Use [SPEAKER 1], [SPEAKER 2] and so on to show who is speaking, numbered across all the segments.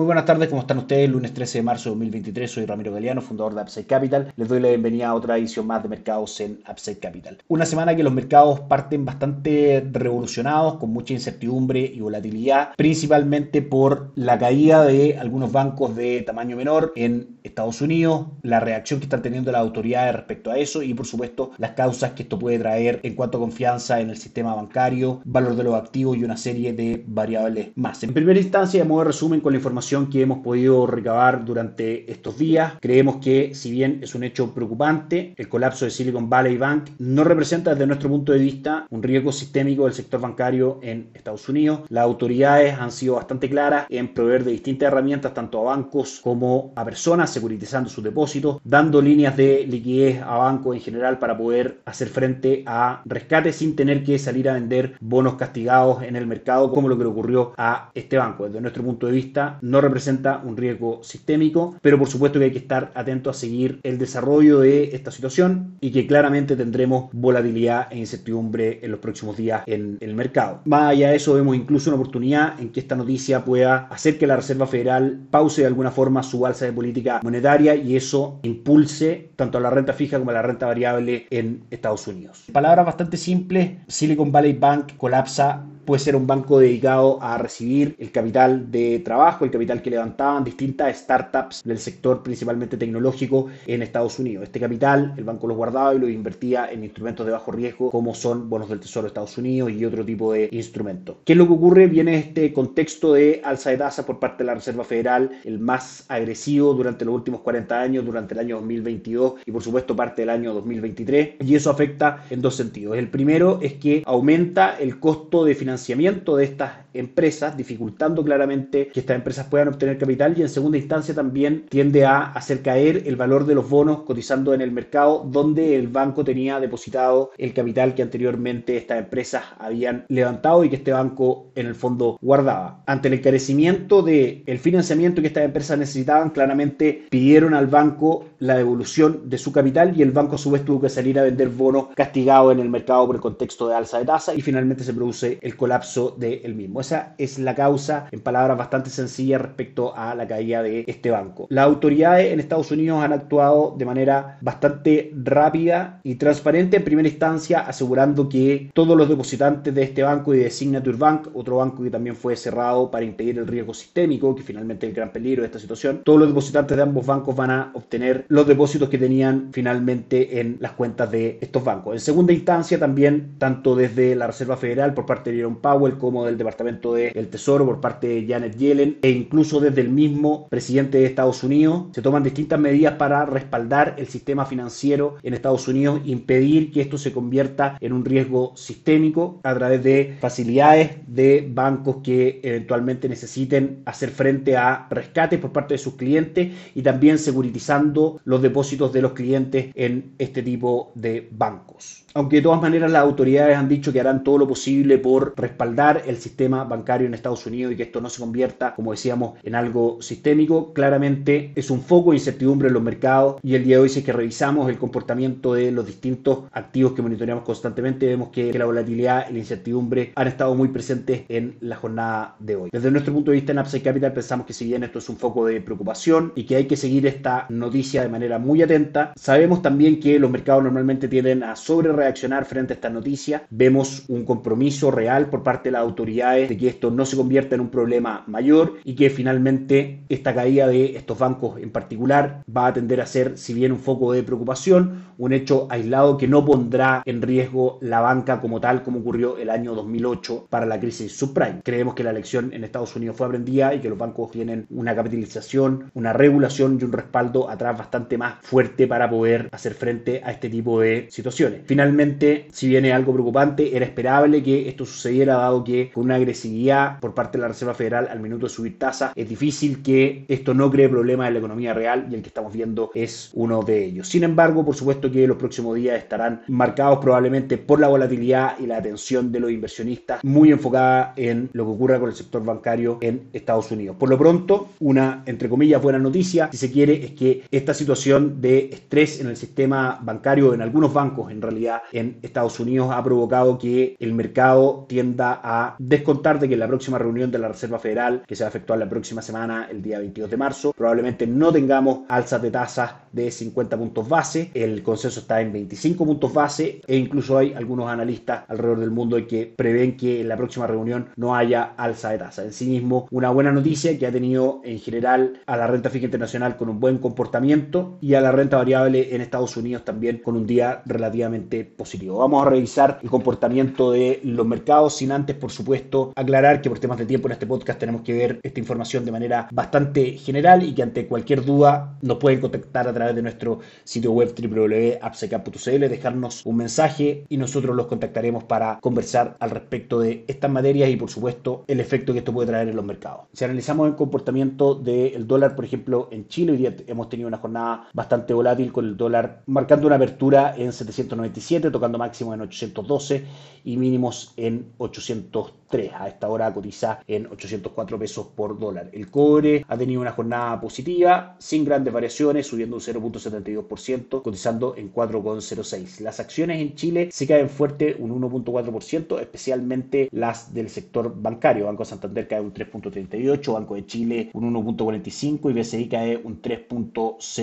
[SPEAKER 1] Muy buenas tardes, ¿cómo están ustedes? Lunes 13 de marzo de 2023, soy Ramiro Galeano, fundador de Upside Capital. Les doy la bienvenida a otra edición más de mercados en Upside Capital. Una semana que los mercados parten bastante revolucionados, con mucha incertidumbre y volatilidad, principalmente por la caída de algunos bancos de tamaño menor en Estados Unidos, la reacción que están teniendo las autoridades respecto a eso y por supuesto las causas que esto puede traer en cuanto a confianza en el sistema bancario, valor de los activos y una serie de variables más. En primera instancia, a modo de resumen con la información que hemos podido recabar durante estos días. Creemos que si bien es un hecho preocupante, el colapso de Silicon Valley Bank no representa desde nuestro punto de vista un riesgo sistémico del sector bancario en Estados Unidos. Las autoridades han sido bastante claras en proveer de distintas herramientas tanto a bancos como a personas securitizando sus depósitos, dando líneas de liquidez a bancos en general para poder hacer frente a rescates sin tener que salir a vender bonos castigados en el mercado como lo que le ocurrió a este banco. Desde nuestro punto de vista no representa un riesgo sistémico, pero por supuesto que hay que estar atento a seguir el desarrollo de esta situación y que claramente tendremos volatilidad e incertidumbre en los próximos días en el mercado. Más allá de eso, vemos incluso una oportunidad en que esta noticia pueda hacer que la Reserva Federal pause de alguna forma su alza de política monetaria y eso impulse tanto a la renta fija como a la renta variable en Estados Unidos. Palabras bastante simples, Silicon Valley Bank colapsa puede ser un banco dedicado a recibir el capital de trabajo, el capital que levantaban distintas startups del sector principalmente tecnológico en Estados Unidos. Este capital el banco lo guardaba y lo invertía en instrumentos de bajo riesgo como son bonos del Tesoro de Estados Unidos y otro tipo de instrumentos. ¿Qué es lo que ocurre? Viene este contexto de alza de tasa por parte de la Reserva Federal, el más agresivo durante los últimos 40 años, durante el año 2022 y por supuesto parte del año 2023 y eso afecta en dos sentidos. El primero es que aumenta el costo de financiación financiamiento de estas empresas, dificultando claramente que estas empresas puedan obtener capital y en segunda instancia también tiende a hacer caer el valor de los bonos cotizando en el mercado donde el banco tenía depositado el capital que anteriormente estas empresas habían levantado y que este banco en el fondo guardaba. Ante el encarecimiento del el financiamiento que estas empresas necesitaban, claramente pidieron al banco la devolución de su capital y el banco a su vez tuvo que salir a vender bonos castigados en el mercado por el contexto de alza de tasa y finalmente se produce el colapso del mismo. Esa es la causa, en palabras bastante sencillas, respecto a la caída de este banco. Las autoridades en Estados Unidos han actuado de manera bastante rápida y transparente en primera instancia, asegurando que todos los depositantes de este banco y de Signature Bank, otro banco que también fue cerrado para impedir el riesgo sistémico, que finalmente es el gran peligro de esta situación, todos los depositantes de ambos bancos van a obtener los depósitos que tenían finalmente en las cuentas de estos bancos. En segunda instancia, también, tanto desde la Reserva Federal por parte de Jerome Powell como del Departamento del Tesoro por parte de Janet Yellen e incluso desde el mismo presidente de Estados Unidos, se toman distintas medidas para respaldar el sistema financiero en Estados Unidos, impedir que esto se convierta en un riesgo sistémico a través de facilidades de bancos que eventualmente necesiten hacer frente a rescates por parte de sus clientes y también securitizando los depósitos de los clientes en este tipo de bancos. Aunque de todas maneras las autoridades han dicho que harán todo lo posible por respaldar el sistema bancario en Estados Unidos y que esto no se convierta, como decíamos, en algo sistémico, claramente es un foco de incertidumbre en los mercados y el día de hoy si es que revisamos el comportamiento de los distintos activos que monitoreamos constantemente, vemos que la volatilidad y la incertidumbre han estado muy presentes en la jornada de hoy. Desde nuestro punto de vista en Upside Capital pensamos que si bien esto es un foco de preocupación y que hay que seguir esta noticia de manera muy atenta, sabemos también que los mercados normalmente tienden a sobre reaccionar frente a esta noticia. Vemos un compromiso real por parte de las autoridades de que esto no se convierta en un problema mayor y que finalmente esta caída de estos bancos en particular va a tender a ser, si bien un foco de preocupación, un hecho aislado que no pondrá en riesgo la banca como tal como ocurrió el año 2008 para la crisis subprime. Creemos que la elección en Estados Unidos fue aprendida y que los bancos tienen una capitalización, una regulación y un respaldo atrás bastante más fuerte para poder hacer frente a este tipo de situaciones. Finalmente, si viene algo preocupante, era esperable que esto sucediera dado que con una agresividad por parte de la Reserva Federal al minuto de subir tasa, es difícil que esto no cree problemas en la economía real y el que estamos viendo es uno de ellos. Sin embargo, por supuesto que los próximos días estarán marcados probablemente por la volatilidad y la atención de los inversionistas muy enfocada en lo que ocurra con el sector bancario en Estados Unidos. Por lo pronto, una entre comillas buena noticia, si se quiere, es que esta situación de estrés en el sistema bancario, en algunos bancos en realidad en Estados Unidos, ha provocado que el mercado tienda a descontar de que en la próxima reunión de la Reserva Federal, que se va a efectuar la próxima semana, el día 22 de marzo, probablemente no tengamos alzas de tasas de 50 puntos base, el consenso está en 25 puntos base e incluso hay algunos analistas alrededor del mundo que prevén que en la próxima reunión no haya alza de tasa. En sí mismo, una buena noticia que ha tenido en general a la renta fija internacional con un buen comportamiento y a la renta variable en Estados Unidos también con un día relativamente positivo. Vamos a revisar el comportamiento de los mercados sin antes, por supuesto, aclarar que por temas de tiempo en este podcast tenemos que ver esta información de manera bastante general y que ante cualquier duda nos pueden contactar a través de nuestro sitio web www.apsecap.cl, dejarnos un mensaje y nosotros los contactaremos para conversar al respecto de estas materias y por supuesto el efecto que esto puede traer en los mercados. Si analizamos el comportamiento del dólar, por ejemplo, en Chile, hoy día hemos tenido una jornada bastante volátil con el dólar marcando una apertura en 797, tocando máximo en 812 y mínimos en 803. A esta hora cotiza en 804 pesos por dólar. El cobre ha tenido una jornada positiva, sin grandes variaciones, subiendo un 0.72%, cotizando en 4.06. Las acciones en Chile se caen fuerte un 1.4%, especialmente las del sector bancario. Banco Santander cae un 3.38, Banco de Chile un 1.45 y BCI cae un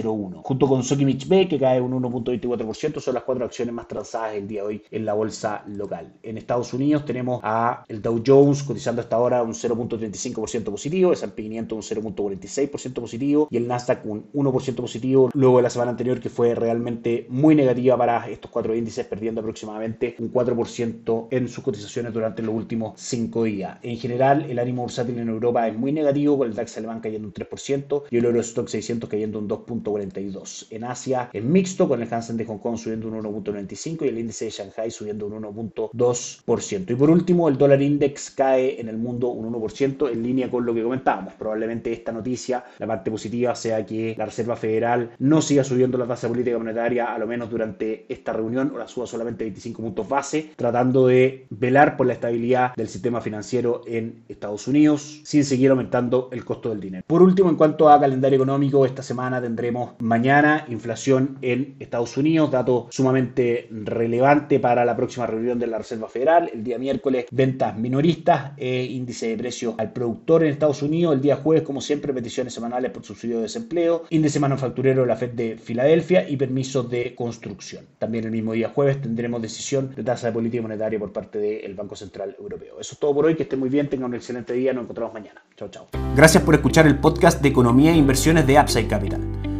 [SPEAKER 1] 3.01. Junto con Sokimich B, que cae un 1.24%, son las cuatro acciones más transadas el día de hoy en la bolsa local. En Estados Unidos tenemos a el Dow Jones cotizando hasta ahora un 0.35% positivo, el S&P 500 un 0.46% positivo y el Nasdaq un 1% positivo luego de la semana anterior que fue realmente muy negativa para estos cuatro índices perdiendo aproximadamente un 4% en sus cotizaciones durante los últimos cinco días. En general el ánimo bursátil en Europa es muy negativo con el DAX alemán cayendo un 3% y el Eurostock 600 cayendo un 2.42. En Asia es mixto con el Hansen de Hong Kong subiendo un 1.95 y el índice de Shanghai subiendo un 1.2%. Y por último el dólar index cae en el mundo un 1% en línea con lo que comentábamos. Probablemente esta noticia, la parte positiva sea que la Reserva Federal no siga subiendo la tasa política monetaria a lo menos durante esta reunión o la suba solamente 25 puntos base, tratando de velar por la estabilidad del sistema financiero en Estados Unidos sin seguir aumentando el costo del dinero. Por último, en cuanto a calendario económico, esta semana tendremos mañana inflación en Estados Unidos, dato sumamente relevante para la próxima reunión de la Reserva Federal. El día miércoles, ventas minoristas, e índice de precios al productor en Estados Unidos. El día jueves, como siempre, peticiones semanales por subsidio de desempleo, índice manufacturero de la Fed de Filadelfia y permisos de construcción. También el mismo día jueves tendremos decisión de tasa de política monetaria por parte del Banco Central Europeo. Eso es todo por hoy, que estén muy bien, tengan un excelente día, nos encontramos mañana. Chao, chao.
[SPEAKER 2] Gracias por escuchar el podcast de Economía e Inversiones de Upside Capital.